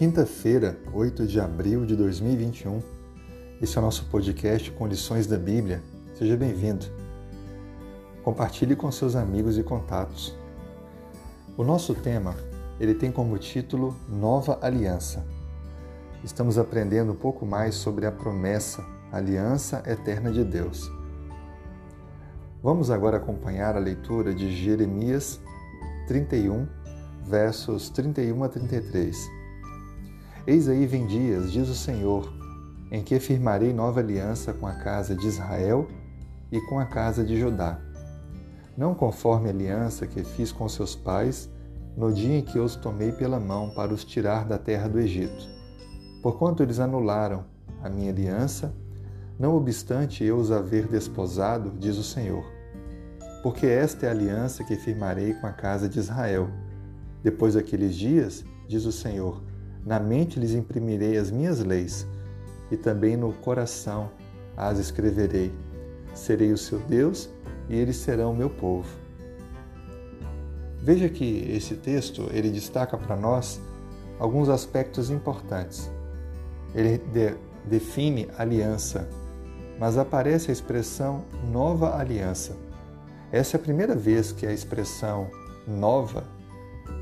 Quinta-feira, 8 de abril de 2021. Esse é o nosso podcast com lições da Bíblia. Seja bem-vindo. Compartilhe com seus amigos e contatos. O nosso tema, ele tem como título Nova Aliança. Estamos aprendendo um pouco mais sobre a promessa, a aliança eterna de Deus. Vamos agora acompanhar a leitura de Jeremias 31, versos 31 a 33. Eis aí vem dias, diz o Senhor, em que firmarei nova aliança com a casa de Israel e com a casa de Judá. Não conforme a aliança que fiz com seus pais no dia em que os tomei pela mão para os tirar da terra do Egito. Porquanto eles anularam a minha aliança não obstante eu os haver desposado, diz o Senhor. Porque esta é a aliança que firmarei com a casa de Israel. Depois daqueles dias, diz o Senhor, na mente lhes imprimirei as minhas leis, e também no coração as escreverei. Serei o seu Deus, e eles serão o meu povo. Veja que esse texto ele destaca para nós alguns aspectos importantes. Ele de, define aliança, mas aparece a expressão nova aliança. Essa é a primeira vez que a expressão nova,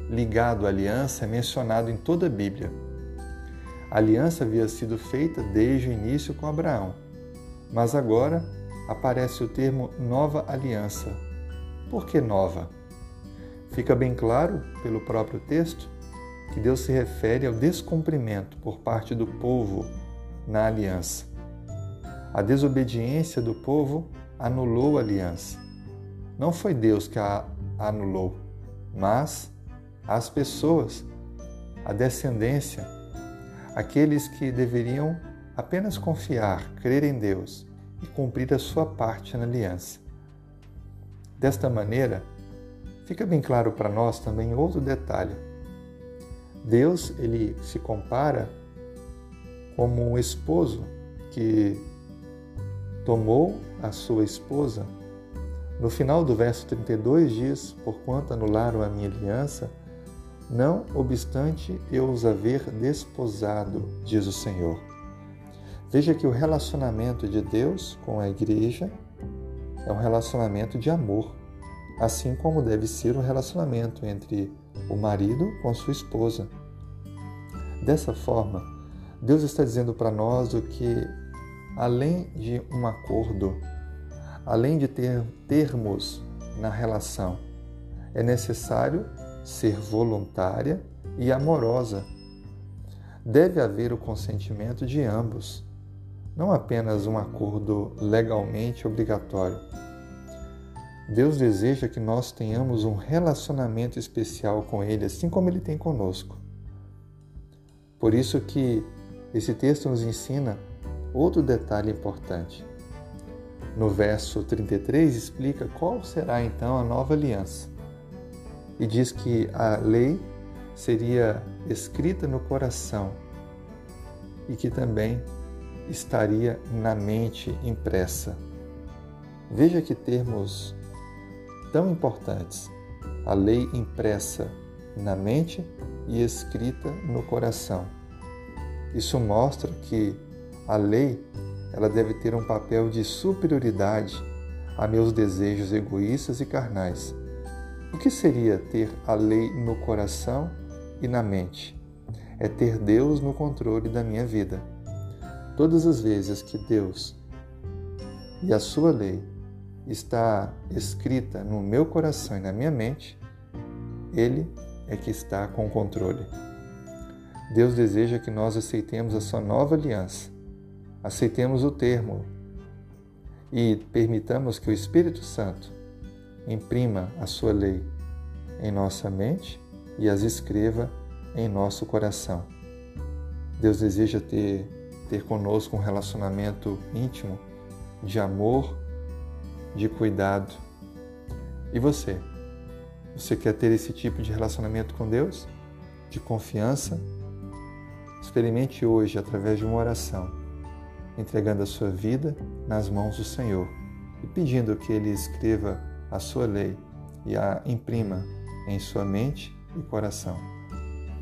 ligado à aliança, é mencionado em toda a Bíblia. A aliança havia sido feita desde o início com Abraão, mas agora aparece o termo nova aliança. Por que nova? Fica bem claro, pelo próprio texto, que Deus se refere ao descumprimento por parte do povo na aliança. A desobediência do povo anulou a aliança. Não foi Deus que a anulou, mas as pessoas, a descendência, aqueles que deveriam apenas confiar, crer em Deus e cumprir a sua parte na aliança. Desta maneira, fica bem claro para nós também outro detalhe. Deus, ele se compara como um esposo que tomou a sua esposa. No final do verso 32 diz: Porquanto anularam a minha aliança, não obstante eu os haver desposado, diz o Senhor. Veja que o relacionamento de Deus com a igreja é um relacionamento de amor, assim como deve ser o relacionamento entre o marido com sua esposa. Dessa forma, Deus está dizendo para nós o que além de um acordo, além de ter termos na relação, é necessário ser voluntária e amorosa. Deve haver o consentimento de ambos, não apenas um acordo legalmente obrigatório. Deus deseja que nós tenhamos um relacionamento especial com Ele, assim como Ele tem conosco. Por isso que esse texto nos ensina Outro detalhe importante. No verso 33 explica qual será então a nova aliança. E diz que a lei seria escrita no coração e que também estaria na mente impressa. Veja que termos tão importantes. A lei impressa na mente e escrita no coração. Isso mostra que a lei, ela deve ter um papel de superioridade a meus desejos egoístas e carnais. O que seria ter a lei no coração e na mente? É ter Deus no controle da minha vida. Todas as vezes que Deus e a sua lei está escrita no meu coração e na minha mente, Ele é que está com o controle. Deus deseja que nós aceitemos a sua nova aliança aceitemos o termo e permitamos que o Espírito Santo imprima a sua lei em nossa mente e as escreva em nosso coração. Deus deseja ter, ter conosco um relacionamento íntimo de amor, de cuidado. E você? Você quer ter esse tipo de relacionamento com Deus? De confiança? Experimente hoje através de uma oração entregando a sua vida nas mãos do Senhor e pedindo que Ele escreva a sua lei e a imprima em sua mente e coração.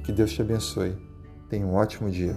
Que Deus te abençoe. Tenha um ótimo dia.